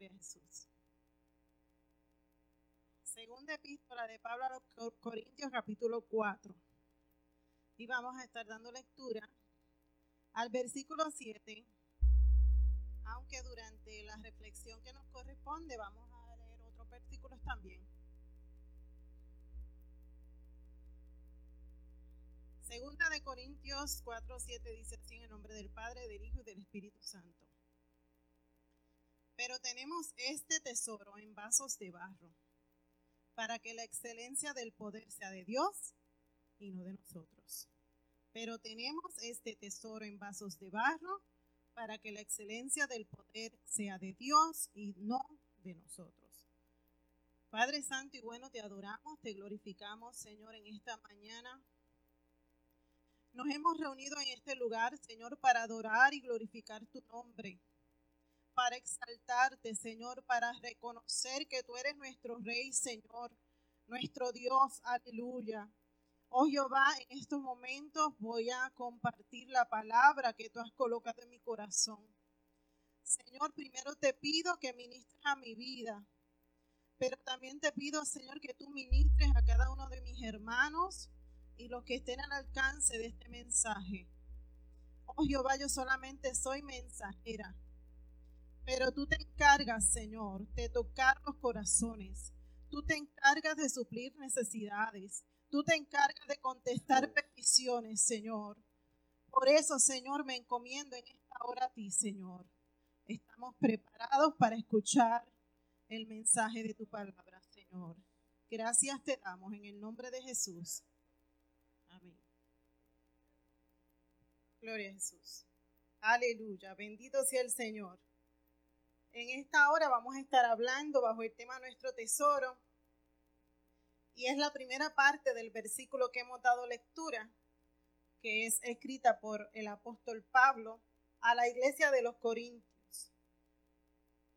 Gloria Jesús. Segunda epístola de Pablo a los Corintios, capítulo 4. Y vamos a estar dando lectura al versículo 7, aunque durante la reflexión que nos corresponde vamos a leer otros versículos también. Segunda de Corintios 4, 7 dice así en el nombre del Padre, del Hijo y del Espíritu Santo. Pero tenemos este tesoro en vasos de barro, para que la excelencia del poder sea de Dios y no de nosotros. Pero tenemos este tesoro en vasos de barro, para que la excelencia del poder sea de Dios y no de nosotros. Padre Santo y bueno, te adoramos, te glorificamos, Señor, en esta mañana. Nos hemos reunido en este lugar, Señor, para adorar y glorificar tu nombre, para exaltarte, Señor, para reconocer que tú eres nuestro Rey, Señor, nuestro Dios, aleluya. Oh Jehová, en estos momentos voy a compartir la palabra que tú has colocado en mi corazón. Señor, primero te pido que ministres a mi vida, pero también te pido, Señor, que tú ministres a cada uno de mis hermanos, y los que estén al alcance de este mensaje. Oh Jehová, yo solamente soy mensajera, pero tú te encargas, Señor, de tocar los corazones. Tú te encargas de suplir necesidades. Tú te encargas de contestar peticiones, Señor. Por eso, Señor, me encomiendo en esta hora a ti, Señor. Estamos preparados para escuchar el mensaje de tu palabra, Señor. Gracias te damos en el nombre de Jesús. Amén. Gloria a Jesús. Aleluya. Bendito sea el Señor. En esta hora vamos a estar hablando bajo el tema Nuestro Tesoro. Y es la primera parte del versículo que hemos dado lectura, que es escrita por el apóstol Pablo a la iglesia de los Corintios.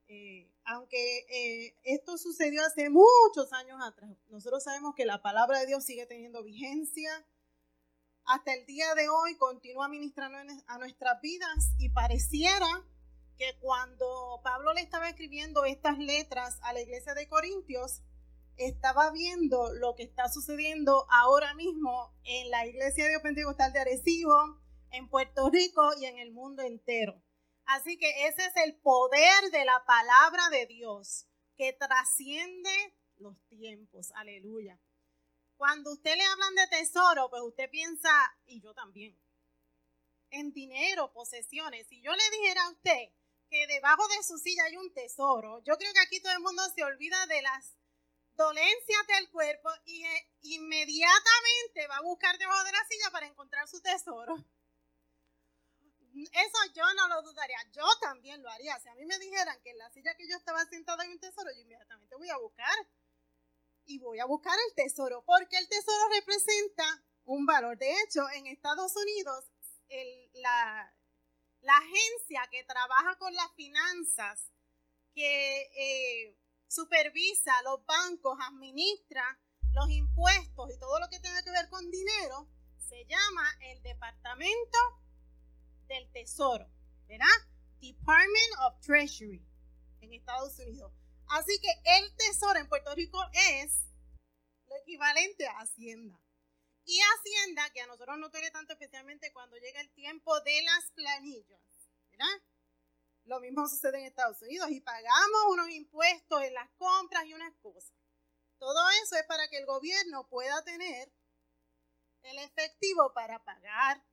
Eh, aunque eh, esto sucedió hace muchos años atrás, nosotros sabemos que la palabra de Dios sigue teniendo vigencia, hasta el día de hoy continúa ministrando a nuestras vidas y pareciera que cuando Pablo le estaba escribiendo estas letras a la iglesia de Corintios, estaba viendo lo que está sucediendo ahora mismo en la iglesia de Pentecostal de Arecibo, en Puerto Rico y en el mundo entero. Así que ese es el poder de la palabra de Dios que trasciende los tiempos. Aleluya. Cuando usted le hablan de tesoro, pues usted piensa, y yo también, en dinero, posesiones. Si yo le dijera a usted que debajo de su silla hay un tesoro, yo creo que aquí todo el mundo se olvida de las dolencias del cuerpo y eh, inmediatamente va a buscar debajo de la silla para encontrar su tesoro. Eso yo no lo dudaría, yo también lo haría. Si a mí me dijeran que en la silla que yo estaba sentada hay un tesoro, yo inmediatamente voy a buscar y voy a buscar el tesoro, porque el tesoro representa un valor. De hecho, en Estados Unidos, la, agencia que trabaja con las finanzas, que eh, supervisa los bancos, administra los impuestos y todo lo que tenga que ver con dinero, se llama el Departamento del Tesoro, ¿verdad? Department of Treasury en Estados Unidos. Así que el tesoro en Puerto Rico es lo equivalente a Hacienda. Y Hacienda, que a nosotros no duele tanto especialmente cuando llega el tiempo de las planillas, ¿verdad? Lo mismo sucede en Estados Unidos y pagamos unos impuestos en las compras y unas cosas. Todo eso es para que el gobierno pueda tener el efectivo para pagar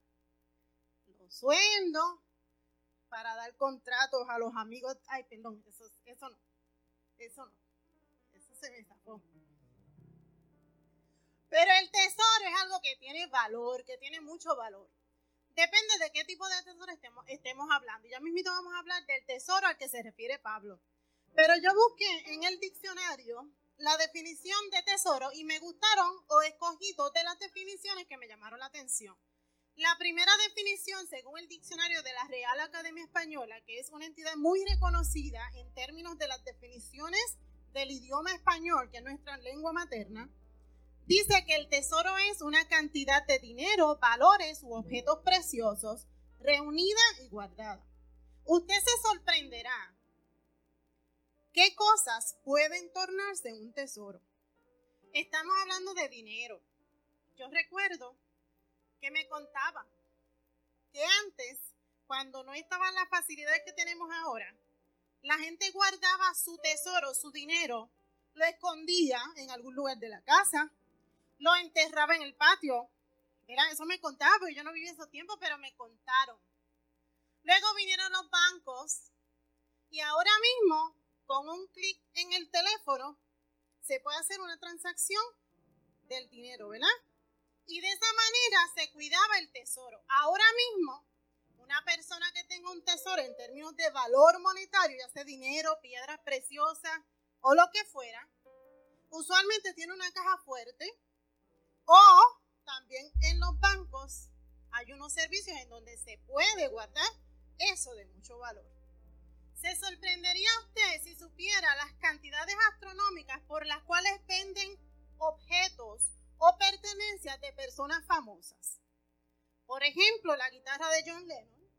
los sueldos, para dar contratos a los amigos. Ay, perdón, eso, eso no. Eso no. Eso se me sacó. Pero el tesoro es algo que tiene valor, que tiene mucho valor. Depende de qué tipo de tesoro estemos, estemos hablando. Ya mismo vamos a hablar del tesoro al que se refiere Pablo. Pero yo busqué en el diccionario la definición de tesoro y me gustaron o escogí dos de las definiciones que me llamaron la atención. La primera definición, según el diccionario de la Real Academia Española, que es una entidad muy reconocida en términos de las definiciones del idioma español, que es nuestra lengua materna, dice que el tesoro es una cantidad de dinero, valores u objetos preciosos reunida y guardada. Usted se sorprenderá qué cosas pueden tornarse un tesoro. Estamos hablando de dinero. Yo recuerdo que me contaba que antes, cuando no estaban las facilidades que tenemos ahora, la gente guardaba su tesoro, su dinero, lo escondía en algún lugar de la casa, lo enterraba en el patio. Era, eso me contaba, porque yo no viví esos tiempos, pero me contaron. Luego vinieron los bancos y ahora mismo, con un clic en el teléfono, se puede hacer una transacción del dinero, ¿verdad? Y de esa manera se cuidaba el tesoro. Ahora mismo, una persona que tenga un tesoro en términos de valor monetario, ya sea dinero, piedras preciosas o lo que fuera, usualmente tiene una caja fuerte hay unos servicios en donde se puede guardar eso de mucho valor. Se sorprendería usted si supiera las cantidades astronómicas por las cuales venden objetos o pertenencias de personas famosas. Por ejemplo, la guitarra de John Lennon,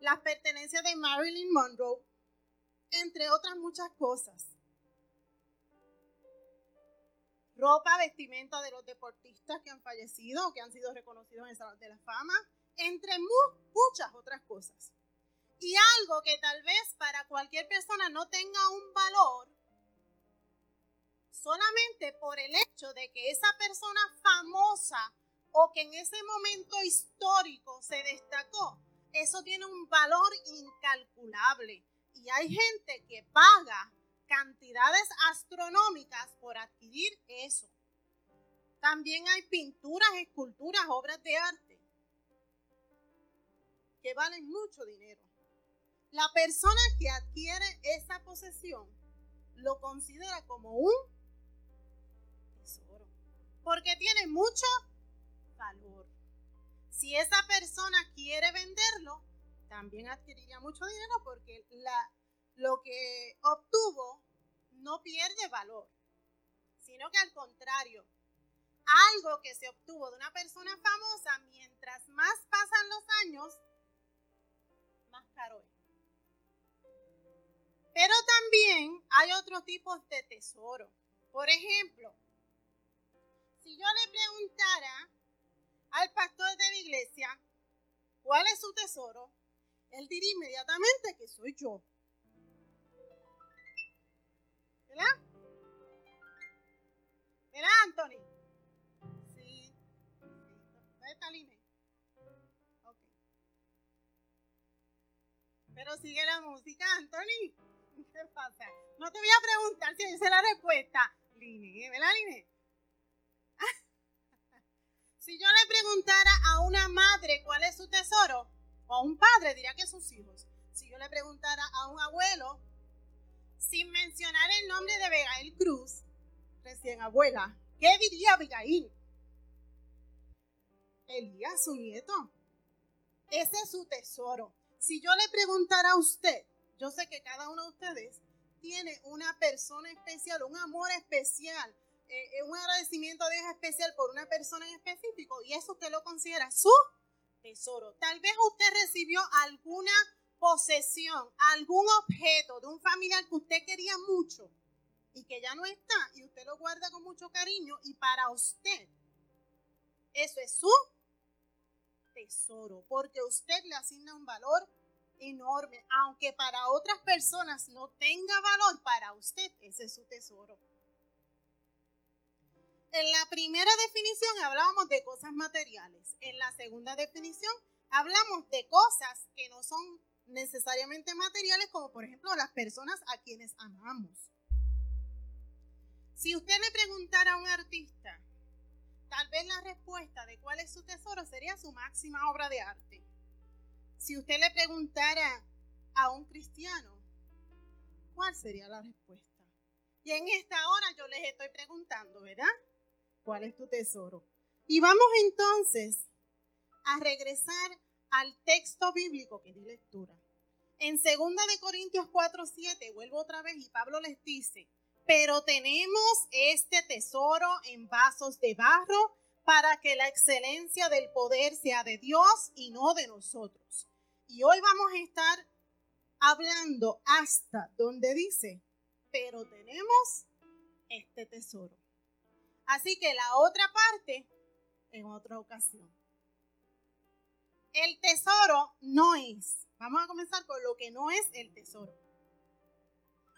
las pertenencias de Marilyn Monroe, entre otras muchas cosas. Ropa, vestimenta de los deportistas que han fallecido o que han sido reconocidos en el Salón de la Fama, entre muchas otras cosas. Y algo que tal vez para cualquier persona no tenga un valor, solamente por el hecho de que esa persona famosa o que en ese momento histórico se destacó, eso tiene un valor incalculable. Y hay gente que paga cantidades astronómicas por adquirir eso. También hay pinturas, esculturas, obras de arte que valen mucho dinero. La persona que adquiere esa posesión lo considera como un tesoro, porque tiene mucho valor. Si esa persona quiere venderlo, también adquiriría mucho dinero porque la, lo que obtuvo no pierde valor, sino que al contrario, algo que se obtuvo de una persona famosa, mientras más pasan los años, pero también hay otros tipos de tesoro. Por ejemplo, si yo le preguntara al pastor de la iglesia cuál es su tesoro, él diría inmediatamente que soy yo. ¿Verdad? ¿Verdad, Anthony? Sí. ¿Dónde está Pero sigue la música, Anthony. ¿Qué pasa? No te voy a preguntar si esa es la respuesta. Line, ¿verdad, Line? si yo le preguntara a una madre cuál es su tesoro, o a un padre diría que sus hijos. Si yo le preguntara a un abuelo, sin mencionar el nombre de Abigail Cruz, recién abuela, ¿qué diría Abigail? Elías, su nieto. Ese es su tesoro. Si yo le preguntara a usted, yo sé que cada uno de ustedes tiene una persona especial, un amor especial, eh, eh, un agradecimiento de especial por una persona en específico y eso usted lo considera su tesoro. Tal vez usted recibió alguna posesión, algún objeto de un familiar que usted quería mucho y que ya no está y usted lo guarda con mucho cariño y para usted eso es su tesoro, porque usted le asigna un valor enorme, aunque para otras personas no tenga valor, para usted ese es su tesoro. En la primera definición hablábamos de cosas materiales, en la segunda definición hablamos de cosas que no son necesariamente materiales, como por ejemplo las personas a quienes amamos. Si usted le preguntara a un artista, Tal vez la respuesta de cuál es su tesoro sería su máxima obra de arte. Si usted le preguntara a un cristiano, ¿cuál sería la respuesta? Y en esta hora yo les estoy preguntando, ¿verdad? ¿Cuál es tu tesoro? Y vamos entonces a regresar al texto bíblico que di lectura. En 2 de Corintios 4, 7, vuelvo otra vez y Pablo les dice, pero tenemos este tesoro en vasos de barro para que la excelencia del poder sea de Dios y no de nosotros. Y hoy vamos a estar hablando hasta donde dice, pero tenemos este tesoro. Así que la otra parte en otra ocasión. El tesoro no es, vamos a comenzar con lo que no es el tesoro.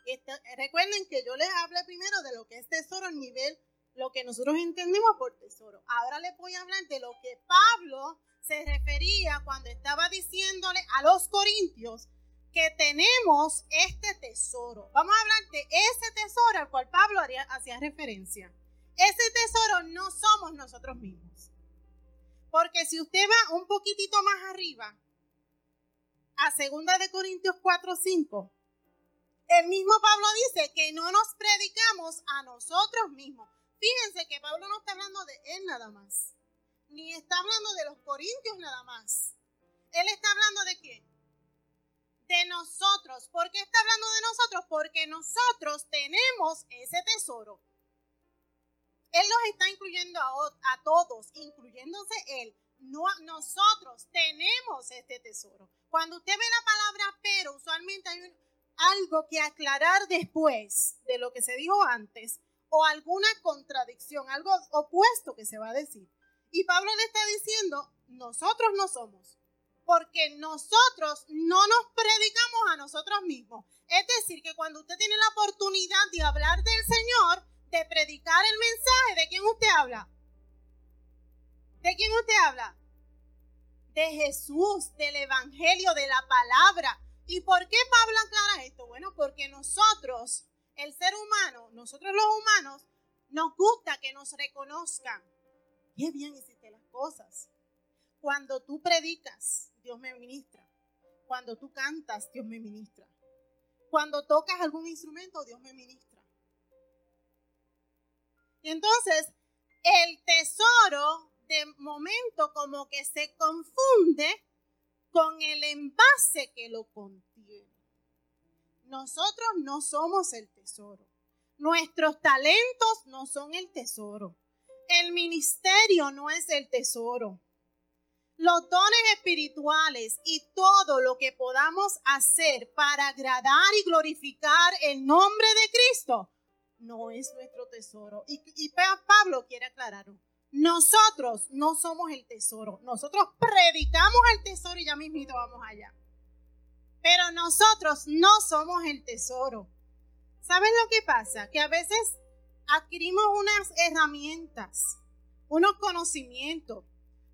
Este, recuerden que yo les hablé primero de lo que es tesoro a nivel, lo que nosotros entendemos por tesoro. Ahora les voy a hablar de lo que Pablo se refería cuando estaba diciéndole a los corintios que tenemos este tesoro. Vamos a hablar de ese tesoro al cual Pablo hacía referencia. Ese tesoro no somos nosotros mismos. Porque si usted va un poquitito más arriba, a 2 de Corintios 4, 5, el mismo Pablo dice que no nos predicamos a nosotros mismos. Fíjense que Pablo no está hablando de él nada más, ni está hablando de los corintios nada más. Él está hablando de qué? De nosotros. ¿Por qué está hablando de nosotros? Porque nosotros tenemos ese tesoro. Él nos está incluyendo a, todos, incluyéndose Él. No, nosotros tenemos este tesoro. Cuando usted ve la palabra pero, usualmente hay algo que aclarar después de lo que se dijo antes o alguna contradicción, algo opuesto que se va a decir. Y Pablo le está diciendo, nosotros no somos, porque nosotros no nos predicamos a nosotros mismos. Es decir, que cuando usted tiene la oportunidad de hablar del Señor, de predicar el mensaje, ¿de quién usted habla? ¿De quién usted habla? De Jesús, del Evangelio, de la palabra. ¿Y por qué Pablo aclara esto? Bueno, porque nosotros, el ser humano, nosotros los humanos, nos gusta que nos reconozcan. Qué bien hiciste las cosas. Cuando tú predicas, Dios me ministra. Cuando tú cantas, Dios me ministra. Cuando tocas algún instrumento, Dios me ministra. Entonces, el tesoro de momento como que se confunde con el envase que lo contiene. Nosotros no somos el tesoro. Nuestros talentos no son el tesoro. El ministerio no es el tesoro. Los dones espirituales y todo lo que podamos hacer para agradar y glorificar el nombre de Cristo no es nuestro tesoro. Y, Pablo quiere aclararlo. Nosotros no somos el tesoro. Nosotros predicamos el tesoro y ya mismito vamos allá. Pero nosotros no somos el tesoro. ¿Saben lo que pasa? Que a veces adquirimos unas herramientas, unos conocimientos.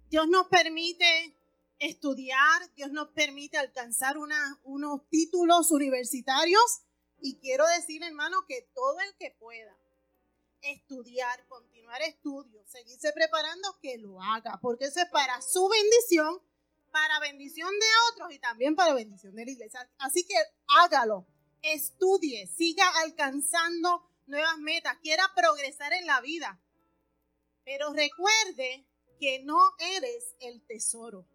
Dios nos permite estudiar, Dios nos permite alcanzar unos títulos universitarios y quiero decir, hermano, que todo el que pueda estudiar, continuar estudios, seguirse preparando, que lo haga, porque eso es para su bendición, para bendición de otros y también para bendición de la iglesia. Así que hágalo, estudie, siga alcanzando nuevas metas, quiera progresar en la vida. Pero recuerde que no eres el tesoro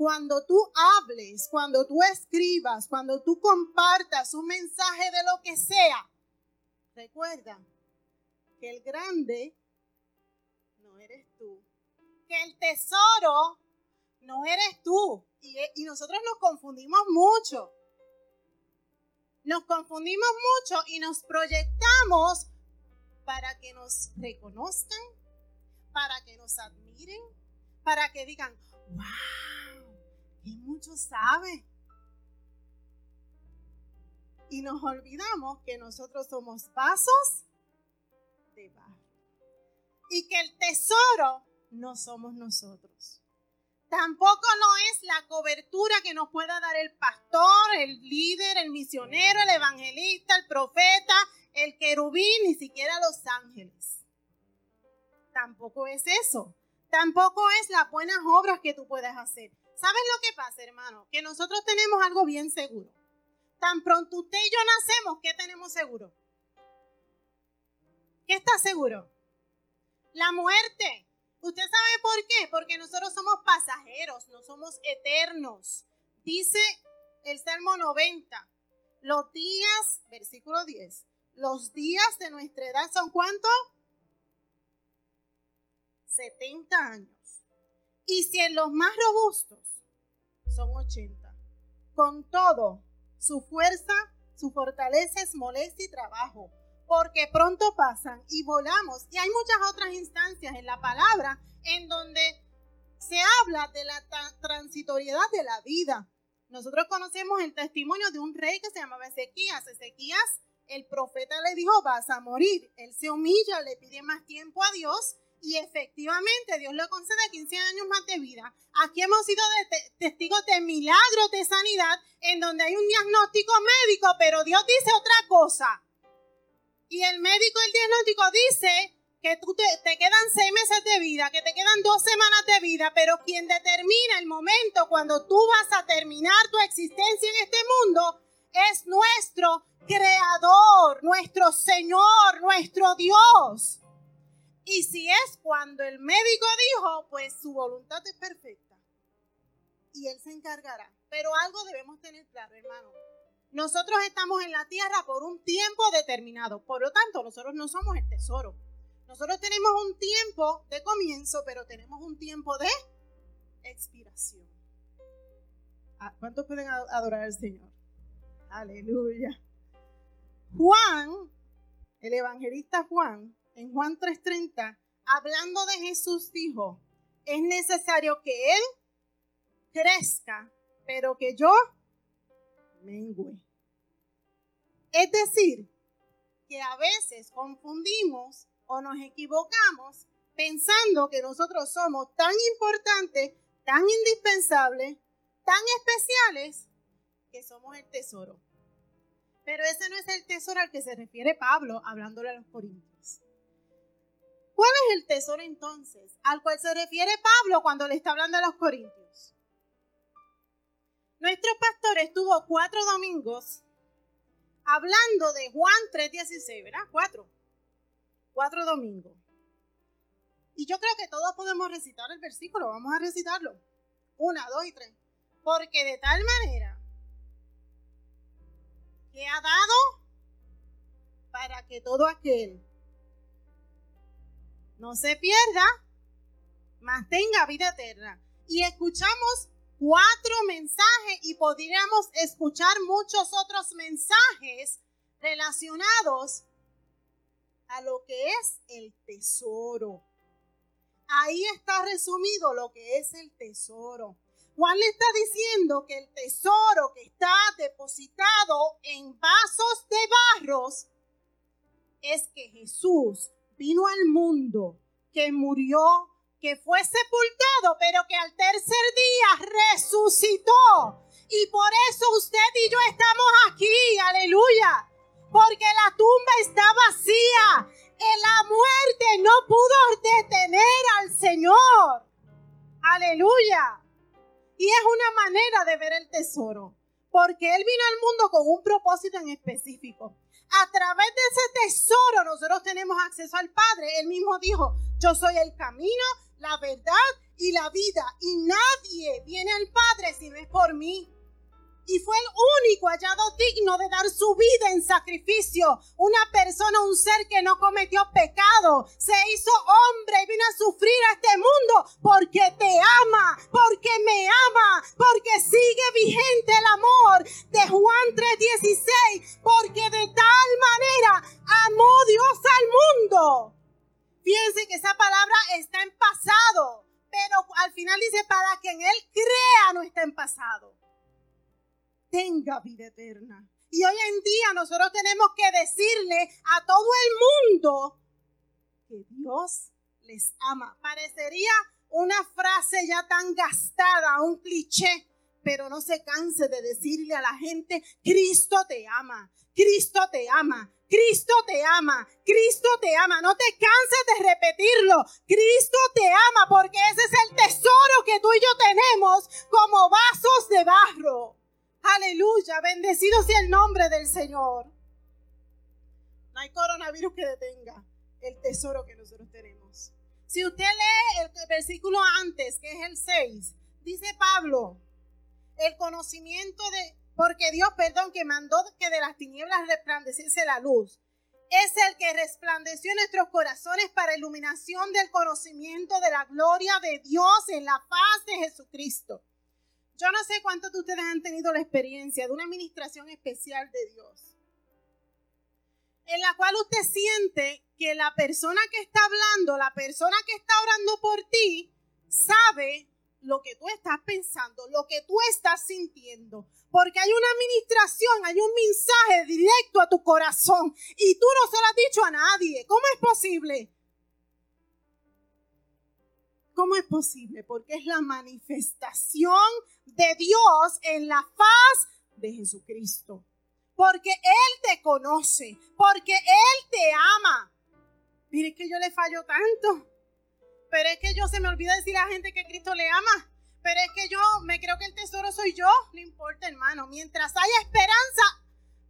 cuando tú hables, cuando tú escribas, cuando tú compartas un mensaje de lo que sea, recuerda que el grande no eres tú, que el tesoro no eres tú. Y, y nosotros nos confundimos mucho. Nos confundimos mucho y nos proyectamos para que nos reconozcan, para que nos admiren, para que digan, wow y mucho sabe. Y nos olvidamos que nosotros somos vasos de. Y que el tesoro no somos nosotros. Tampoco no es la cobertura que nos pueda dar el pastor, el líder, el misionero, el evangelista, el profeta, el querubín, ni siquiera los ángeles. Tampoco es eso. Tampoco es las buenas obras que tú puedes hacer. ¿Sabes lo que pasa, hermano? Que nosotros tenemos algo bien seguro. Tan pronto usted y yo nacemos, ¿qué tenemos seguro? ¿Qué está seguro? La muerte. ¿Usted sabe por qué? Porque nosotros somos pasajeros, no somos eternos. Dice el Salmo 90, los días, versículo 10, los días de nuestra edad son cuánto? 70 años. Y si en los más robustos son 80, con todo Su fuerza, su fortaleza es molestia y trabajo, porque pronto pasan y volamos. Y hay muchas otras instancias en la palabra en donde se habla de la transitoriedad de la vida. Nosotros conocemos el testimonio de un rey que se llamaba Ezequías. Ezequías, el profeta le dijo, vas a morir. Él se humilla, le pide más tiempo a Dios y efectivamente Dios le concede 15 años más de vida. Aquí hemos sido testigos de milagros de sanidad en donde hay un diagnóstico médico, pero Dios dice otra cosa. Y el médico, el diagnóstico dice que tú te, te, quedan seis meses de vida, que te quedan dos semanas de vida, pero quien determina el momento cuando tú vas a terminar tu existencia en este mundo es nuestro creador, nuestro Señor, nuestro Dios. Y si es cuando el médico dijo, pues su voluntad es perfecta. Y Él se encargará. Pero algo debemos tener claro, hermano. Nosotros estamos en la tierra por un tiempo determinado. Por lo tanto, nosotros no somos el tesoro. Nosotros tenemos un tiempo de comienzo, pero tenemos un tiempo de expiración. Ah, ¿Cuántos pueden adorar al Señor? Aleluya. Juan, el evangelista Juan, en Juan 3:30, hablando de Jesús, dijo, es necesario que Él crezca, pero que yo mengue. Es decir, que a veces confundimos o nos equivocamos pensando que nosotros somos tan importantes, tan indispensables, tan especiales, que somos el tesoro. Pero ese no es el tesoro al que se refiere Pablo hablándole a los corintios. ¿Cuál es el tesoro entonces al cual se refiere Pablo cuando le está hablando a los corintios? Nuestro pastor estuvo cuatro domingos hablando de Juan 3:16, ¿verdad? Cuatro. Cuatro domingos. Y yo creo que todos podemos recitar el versículo. Vamos a recitarlo. Una, dos y tres. Porque de tal manera que ha dado para que todo aquel no se pierda, mas tenga vida eterna. Y escuchamos cuatro mensajes y podríamos escuchar muchos otros mensajes relacionados a lo que es el tesoro. Ahí está resumido lo que es el tesoro. Juan le está diciendo que el tesoro que está depositado en vasos de barros es que Jesús vino al mundo, que murió, que fue sepultado, pero que al tercer día resucitó. Y por eso usted y yo estamos aquí, aleluya. Porque la tumba está vacía. En la muerte no pudo detener al Señor. Aleluya. Y es una manera de ver el tesoro. Porque Él vino al mundo con un propósito en específico a través de ese tesoro nosotros tenemos acceso al Padre. Él mismo dijo, yo soy el camino, la verdad y la vida. Y nadie viene al Padre si no es por mí y fue el único hallado digno de dar su vida en sacrificio. Una persona, un ser que no cometió pecado, se hizo hombre y vino a sufrir a este mundo porque te ama, porque me ama, porque sigue vigente el amor de Juan 3:16, porque de tal manera amó Dios al mundo. Fíjense que esa palabra está en pasado, pero al final dice para que en Él crea no está en pasado tenga vida eterna. Y hoy en día nosotros tenemos que decirle a todo el mundo que Dios les ama. Parecería una frase ya tan gastada, un cliché, pero no se canse de decirle a la gente, Cristo te ama, Cristo te ama, Cristo te ama, Cristo te ama. No te canses de repetirlo. Cristo te ama porque ese es el tesoro que tú y yo tenemos como vasos de barro. Aleluya, bendecido sea el nombre del Señor. No hay coronavirus que detenga el tesoro que nosotros tenemos. Si usted lee el versículo antes, que es el 6, dice Pablo, el conocimiento de, porque Dios, perdón, que mandó que de las tinieblas resplandeciese la luz, es el que resplandeció en nuestros corazones para iluminación del conocimiento de la gloria de Dios en la paz de Jesucristo Yo no sé cuántos de ustedes han tenido la experiencia de una administración especial de Dios, en la cual usted siente que la persona que está hablando, la persona que está orando por ti, sabe lo que tú estás pensando, lo que tú estás sintiendo. Porque hay una administración, hay un mensaje directo a tu corazón y tú no se lo has dicho a nadie. ¿Cómo es posible? ¿Cómo es posible? Porque es la manifestación de Dios en la faz de Jesucristo. Porque Él te conoce, porque Él te ama. Mire que yo le fallo tanto. Pero es que yo se me olvida decir a la gente que Cristo le ama. Pero es que yo me creo que el tesoro soy yo. No importa, hermano. Mientras haya esperanza,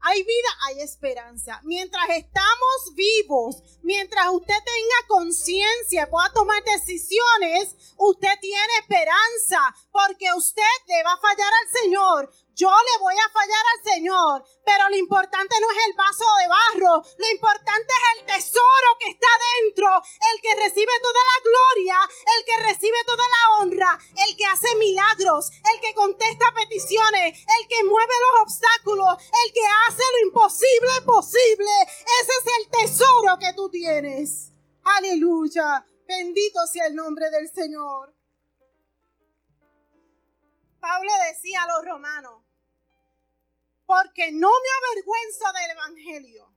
hay vida, hay esperanza. Mientras estamos vivos, mientras usted tenga conciencia, pueda tomar decisiones, usted tiene esperanza, porque usted le va a fallar al Señor. Yo le voy a fallar al Señor, pero lo importante no es el vaso de barro, lo importante es el tesoro que está dentro, el que recibe toda la gloria, el que recibe toda la honra, el que hace milagros, el que contesta peticiones, el que mueve los obstáculos, el Bendito sea el nombre del Señor. Pablo decía a los romanos, porque no me avergüenzo del Evangelio.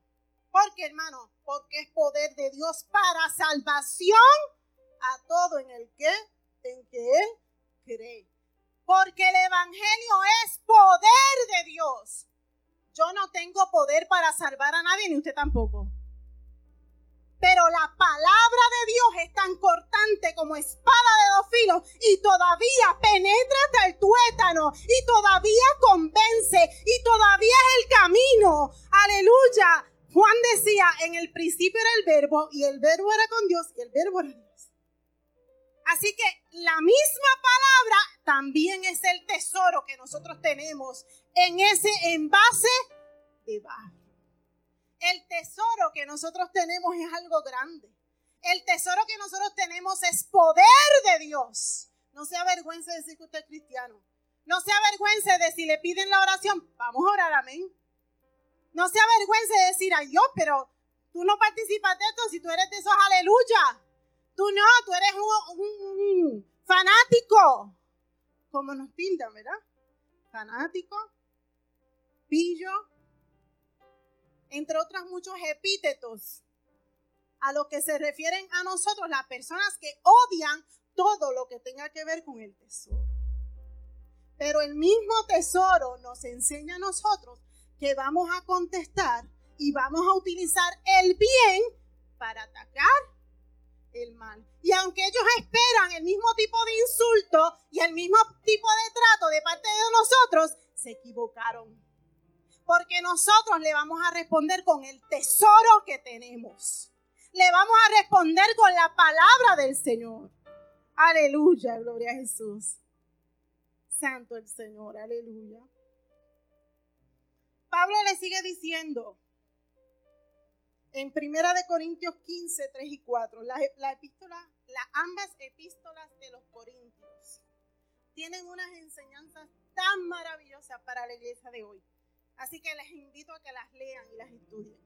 Porque, hermano, porque es poder de Dios para salvación a todo en el que, en que Él cree. Porque el Evangelio es poder de Dios. Yo no tengo poder para salvar a nadie, ni usted tampoco. Pero la palabra de Dios es tan cortante como espada de dos filos y todavía penetra hasta el tuétano y todavía convence y todavía es el camino. Aleluya. Juan decía, en el principio era el verbo y el verbo era con Dios y el verbo era Dios. Así que la misma palabra también es el tesoro que nosotros tenemos en ese envase de. El tesoro que nosotros tenemos es algo grande. El tesoro que nosotros tenemos es poder de Dios. No se avergüence de decir que usted es cristiano. No se avergüence de si le piden la oración, vamos a orar, amén. No se avergüence de decir, ay Dios, pero tú no participas de esto si tú eres de esos aleluya. Tú no, tú eres un, fanático. Como nos pintan, ¿verdad? Fanático, pillo, entre otros muchos epítetos a lo que se refieren a nosotros, las personas que odian todo lo que tenga que ver con el tesoro. Pero el mismo tesoro nos enseña a nosotros que vamos a contestar y vamos a utilizar el bien para atacar el mal. Y aunque ellos esperan el mismo tipo de insulto y el mismo tipo de trato de parte de nosotros, se equivocaron porque nosotros le vamos a responder con el tesoro que tenemos. Le vamos a responder con la palabra del Señor. Aleluya, gloria a Jesús. Santo el Señor, aleluya. Pablo le sigue diciendo en Primera de Corintios 15, 3 y 4, la, la epístola, ambas epístolas de los Corintios tienen unas enseñanzas tan maravillosas para la iglesia de hoy. Así que les invito a que las lean y las estudien.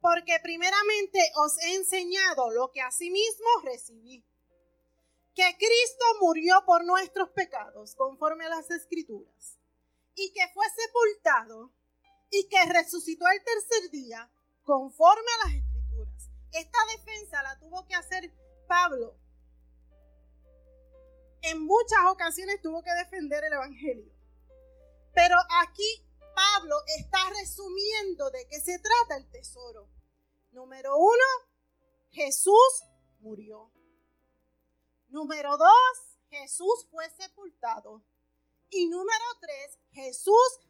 Porque primeramente os he enseñado lo que asimismo recibí. Que Cristo murió por nuestros pecados, conforme a las escrituras. Y que fue sepultado y que resucitó el tercer día, conforme a las escrituras. Esta defensa la tuvo que hacer Pablo. En muchas ocasiones tuvo que defender el Evangelio. Pero aquí Pablo está resumiendo de qué se trata el tesoro. Número uno, Jesús murió. Número dos, Jesús fue sepultado. Y número tres, Jesús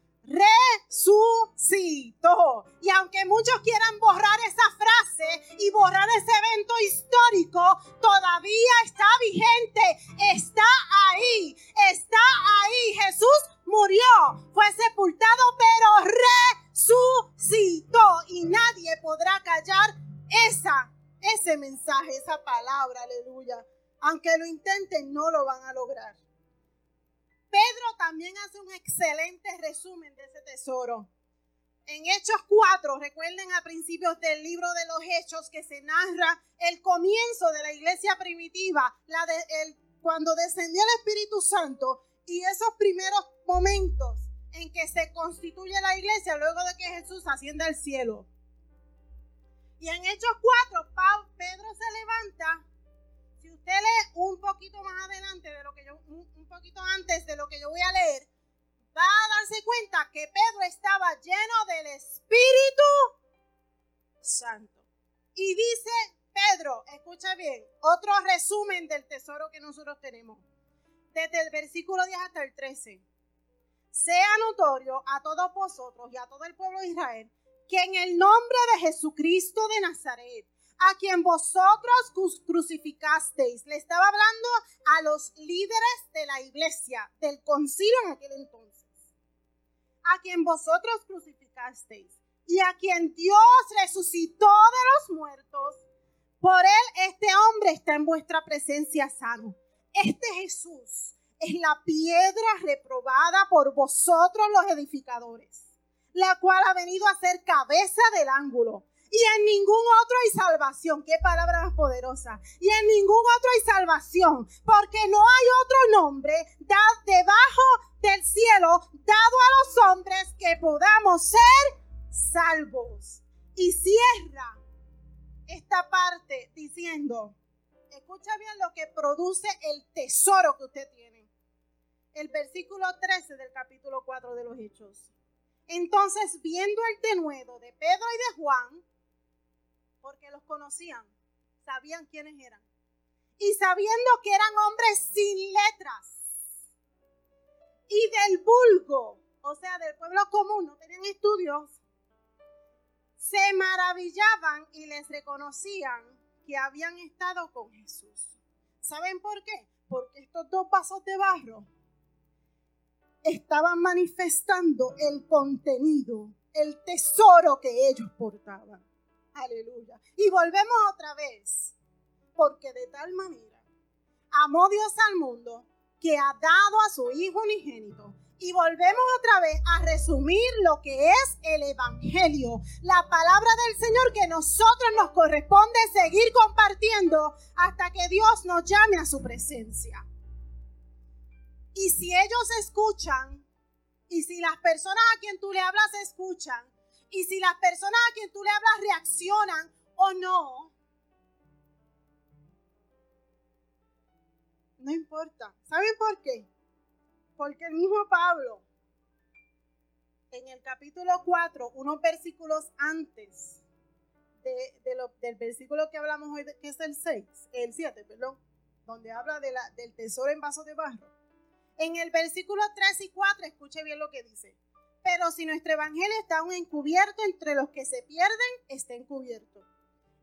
resucitó. Y aunque muchos quieran borrar esa frase y borrar ese evento histórico, todavía está vigente, está ahí, está ahí. Jesús murió, fue sepultado, pero resucitó. Y nadie podrá callar esa, ese mensaje, esa palabra, aleluya. Aunque lo intenten, no lo van a lograr. Pedro también hace un excelente resumen de ese tesoro. En Hechos 4, recuerden a principios del libro de los Hechos que se narra el comienzo de la iglesia primitiva, la de, cuando descendió el Espíritu Santo y esos primeros momentos en que se constituye la iglesia luego de que Jesús asciende al cielo. Y en Hechos 4, Pedro se levanta. Si usted lee un poquito más adelante de lo que yo, un poquito antes de lo que yo voy a leer, va a darse cuenta que Pedro estaba lleno del Espíritu Santo. Y dice Pedro, escucha bien, otro resumen del tesoro que nosotros tenemos. Desde el versículo 10 hasta el 13. Sea notorio a todos vosotros y a todo el pueblo de Israel que en el nombre de Jesucristo de Nazaret, a quien vosotros crucificasteis, le estaba hablando a los líderes de la iglesia, del concilio en aquel entonces a quien vosotros crucificasteis y a quien Dios resucitó de los muertos, por él este hombre está en vuestra presencia sano. Este Jesús es la piedra reprobada por vosotros los edificadores, la cual ha venido a ser cabeza del ángulo. Y en ningún otro hay salvación. Qué palabra más poderosa. Y en ningún otro hay salvación. Porque no hay otro nombre debajo del cielo dado a los hombres que podamos ser salvos. Y cierra esta parte diciendo, escucha bien lo que produce el tesoro que usted tiene. El versículo 13 del capítulo 4 de los Hechos. Entonces, viendo el denuedo de Pedro y de Juan, porque los conocían, sabían quiénes eran, y sabiendo que eran hombres sin letras, y del vulgo, o sea, del pueblo común, no tenían estudios, se maravillaban y les reconocían que habían estado con Jesús. ¿Saben por qué? Porque estos dos vasos de barro estaban manifestando el contenido, el tesoro que ellos portaban. Aleluya. Y volvemos otra vez, porque de tal manera amó Dios al mundo que ha dado a su Hijo unigénito. Y volvemos otra vez a resumir lo que es el Evangelio, la palabra del Señor que nosotros nos corresponde seguir compartiendo hasta que Dios nos llame a su presencia. Y si ellos escuchan, y si las personas a quien tú le hablas escuchan, y si las personas a quien tú le hablas reaccionan o no, No importa. ¿Saben por qué? Porque el mismo Pablo, en el capítulo 4, unos versículos antes del versículo que hablamos hoy, que es el 6, el 7, perdón, donde habla de la, del tesoro en vaso de barro. En el versículo 3 y 4, escuche bien lo que dice. Pero si nuestro evangelio está aún encubierto entre los que se pierden, está encubierto.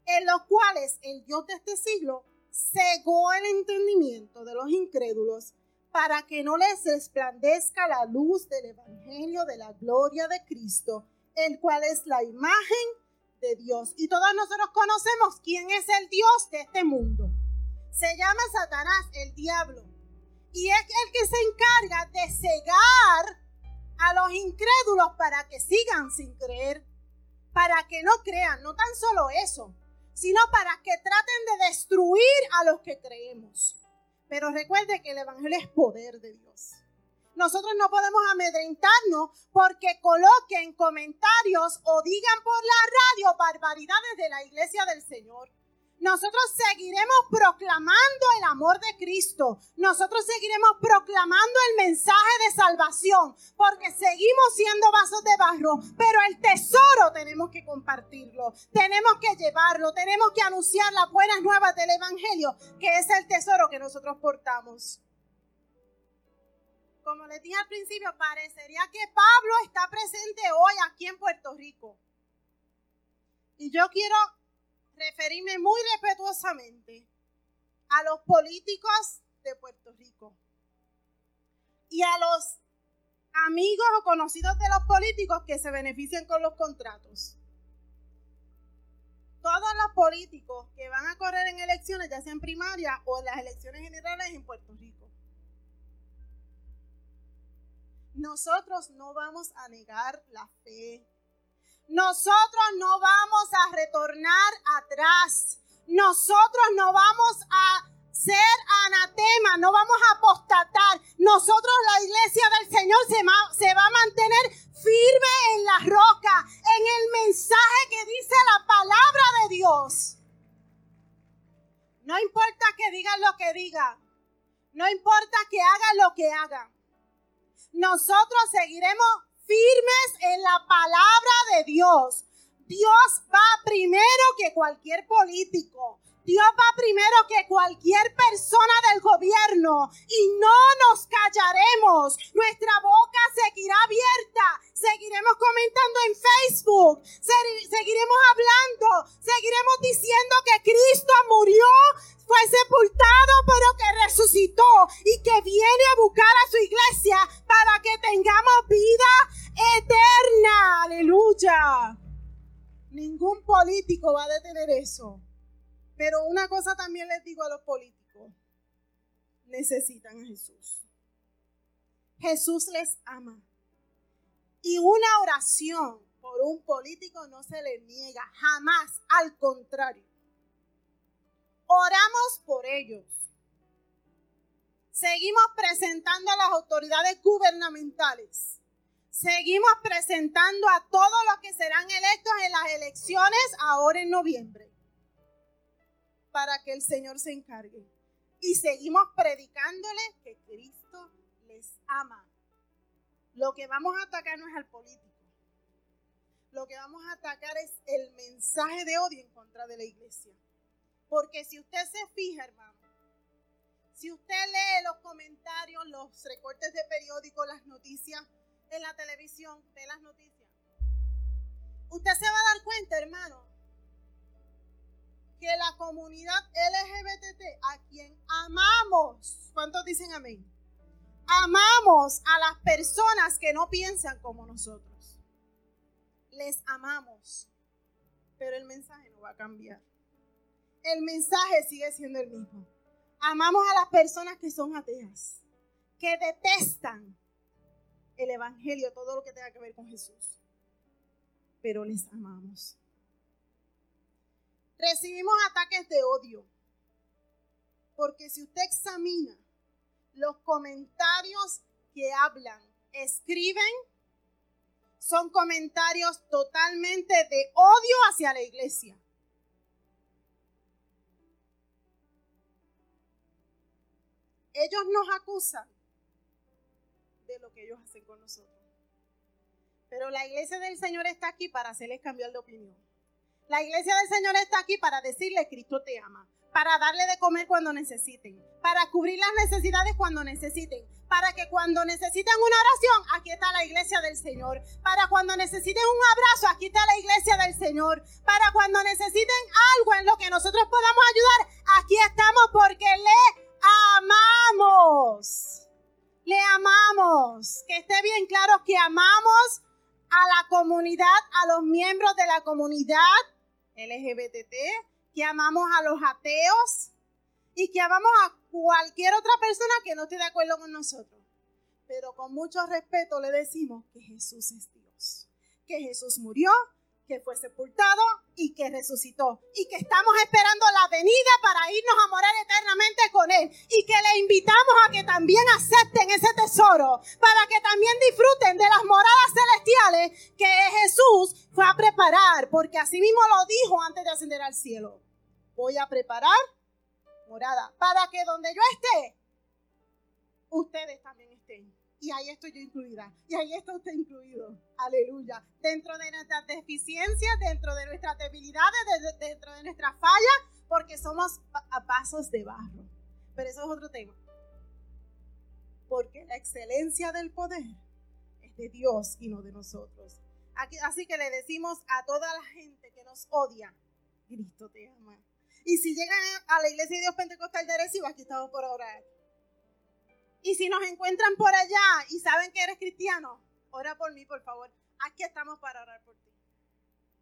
En los cuales el Dios de este siglo cegó el entendimiento de los incrédulos para que no les resplandezca la luz del Evangelio de la gloria de Cristo, el cual es la imagen de Dios. Y todos nosotros conocemos quién es el Dios de este mundo. Se llama Satanás, el diablo. Y es el que se encarga de cegar a los incrédulos para que sigan sin creer, para que no crean. No tan solo eso, sino para que traten de destruir a los que creemos. Pero recuerde que el Evangelio es poder de Dios. Nosotros no podemos amedrentarnos porque coloquen comentarios o digan por la radio barbaridades de la iglesia del Señor. Nosotros seguiremos proclamando el amor de Cristo. Nosotros seguiremos proclamando el mensaje de salvación porque seguimos siendo vasos de barro, pero el tesoro tenemos que compartirlo, tenemos que llevarlo, tenemos que anunciar las buenas nuevas del Evangelio, que es el tesoro que nosotros portamos. Como les dije al principio, parecería que Pablo está presente hoy aquí en Puerto Rico. Y yo quiero referirme muy respetuosamente a los políticos de Puerto Rico y a los amigos o conocidos de los políticos que se benefician con los contratos. Todos los políticos que van a correr en elecciones, ya sean primarias o en las elecciones generales en Puerto Rico. nosotros no vamos a negar la fe. Nosotros no vamos a retornar atrás. Nosotros no vamos a ser anatema, no vamos a apostatar. Nosotros, la iglesia del Señor, se va, a mantener firme en la roca, en el mensaje que dice la palabra de Dios. No importa que digan lo que digan, no importa que hagan lo que hagan. Nosotros seguiremos firmes en la palabra de Dios. Dios va primero que cualquier político. Dios va primero que cualquier persona del gobierno y no nos callaremos. Nuestra boca seguirá abierta. Seguiremos comentando en Facebook. Seguiremos hablando. Seguiremos diciendo que Cristo murió, fue sepultado, pero que resucitó y que viene a buscar a su iglesia para que tengamos vida eterna. Aleluya. Ningún político va a detener eso. Pero una cosa también les digo a los políticos, necesitan a Jesús. Jesús les ama. Y una oración por un político no se le niega, jamás, al contrario. Oramos por ellos. Seguimos presentando a las autoridades gubernamentales. Seguimos presentando a todos los que serán electos en las elecciones ahora en noviembre para que el Señor se encargue. Y seguimos predicándole que Cristo les ama. Lo que vamos a atacar no es al político. Lo que vamos a atacar es el mensaje de odio en contra de la iglesia. Porque si usted se fija, hermano, si usted lee los comentarios, los recortes de periódicos, las noticias en la televisión, ve las noticias, usted se va a dar cuenta, hermano, que la comunidad LGBT, a quien amamos, ¿cuántos dicen amén? Amamos a las personas que no piensan como nosotros. Les amamos, pero el mensaje no va a cambiar. El mensaje sigue siendo el mismo. Amamos a las personas que son ateas, que detestan el Evangelio, todo lo que tenga que ver con Jesús. Pero les amamos recibimos ataques de odio. Porque si usted examina los comentarios que hablan, escriben, son comentarios totalmente de odio hacia la iglesia. Ellos nos acusan de lo que ellos hacen con nosotros. Pero la iglesia del Señor está aquí para hacerles cambiar de opinión. La iglesia del Señor está aquí para decirle, Cristo te ama, para darle de comer cuando necesiten, para cubrir las necesidades cuando necesiten, para que cuando necesiten una oración, aquí está la iglesia del Señor, para cuando necesiten un abrazo, aquí está la iglesia del Señor, para cuando necesiten algo en lo que nosotros podamos ayudar, aquí estamos porque le amamos. Le amamos. Que esté bien claro que amamos a la comunidad, a los miembros de la comunidad LGBT, que amamos a los ateos y que amamos a cualquier otra persona que no esté de acuerdo con nosotros. Pero con mucho respeto le decimos que Jesús es Dios, que Jesús murió, que fue sepultado y que resucitó. Y que estamos esperando la venida para irnos a morar eternamente con Él. Y que le invitamos a que también acepten ese tesoro, para que también disfruten de las moradas celestiales que Jesús fue a preparar, porque así mismo lo dijo antes de ascender al cielo. Voy a preparar morada, para que donde yo esté, ustedes también estén. Y ahí estoy yo incluida. Y ahí está usted incluido. Aleluya. Dentro de nuestras deficiencias, dentro de nuestras debilidades, dentro de nuestras fallas, porque somos a pasos de barro. Pero eso es otro tema. Porque la excelencia del poder es de Dios y no de nosotros. así que le decimos a toda la gente que nos odia, Cristo te ama. Y si llegan a la iglesia de Dios Pentecostal de Arecibo, aquí estamos por orar. Y si nos encuentran por allá y saben que eres cristiano, ora por mí, por favor. Aquí estamos para orar por ti.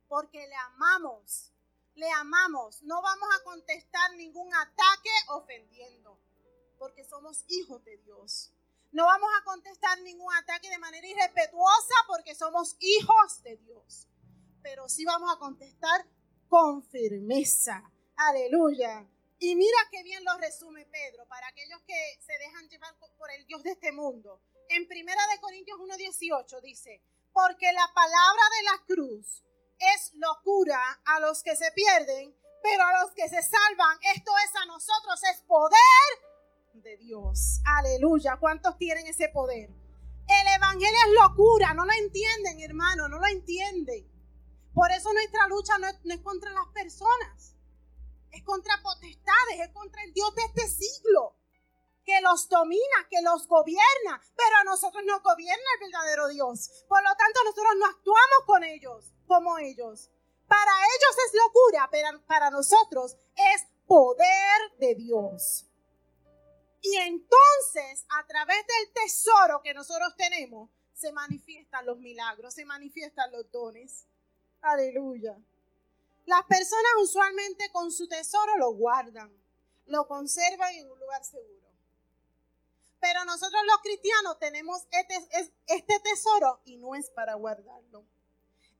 Porque le amamos, le amamos. No vamos a contestar ningún ataque ofendiendo, porque somos hijos de Dios. No vamos a contestar ningún ataque de manera irrespetuosa porque somos hijos de Dios. Pero sí vamos a contestar con firmeza. Aleluya. Y mira qué bien lo resume Pedro para aquellos que se dejan llevar por el Dios de este mundo. En Primera de Corintios 1:18 dice, "Porque la palabra de la cruz es locura a los que se pierden, pero a los que se salvan, esto es a nosotros es poder de Dios. Aleluya. ¿Cuántos tienen ese poder? El Evangelio es locura. No lo entienden, hermano. No lo entienden. Por eso nuestra lucha no es, contra las personas. Es contra potestades. Es contra el Dios de este siglo. Que los domina, que los gobierna. Pero a nosotros no gobierna el verdadero Dios. Por lo tanto, nosotros no actuamos con ellos como ellos. Para ellos es locura, pero para nosotros es poder de Dios. Y entonces, a través del tesoro que nosotros tenemos, se manifiestan los milagros, se manifiestan los dones. Aleluya. Las personas usualmente con su tesoro lo guardan, lo conservan en un lugar seguro. Pero nosotros los cristianos tenemos este, este tesoro y no es para guardarlo.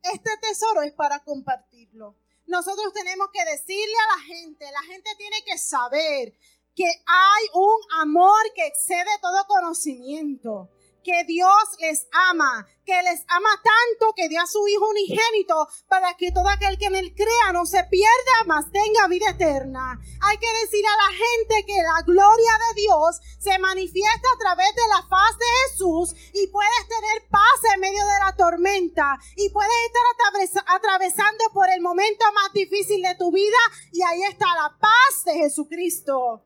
Este tesoro es para compartirlo. Nosotros tenemos que decirle a la gente, la gente tiene que saber que hay un amor que excede todo conocimiento, que Dios les ama, que les ama tanto que dio a su Hijo unigénito para que todo aquel que en él crea no se pierda, mas tenga vida eterna. Hay que decir a la gente que la gloria de Dios se manifiesta a través de la faz de Jesús y puedes tener paz en medio de la tormenta y puedes estar atravesando por el momento más difícil de tu vida y ahí está la paz de Jesucristo.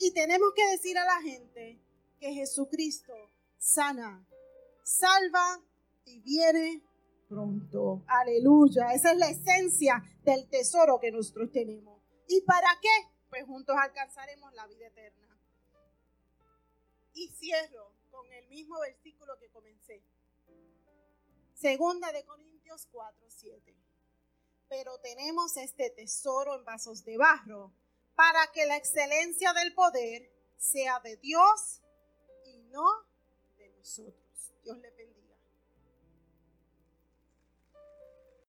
Y tenemos que decir a la gente que Jesucristo sana, salva y viene pronto. Aleluya. Esa es la esencia del tesoro que nosotros tenemos. ¿Y para qué? Pues juntos alcanzaremos la vida eterna. Y cierro con el mismo versículo que comencé. Segunda de Corintios 4, 7. Pero tenemos este tesoro en vasos de barro para que la excelencia del poder sea de Dios y no nosotros. Dios le.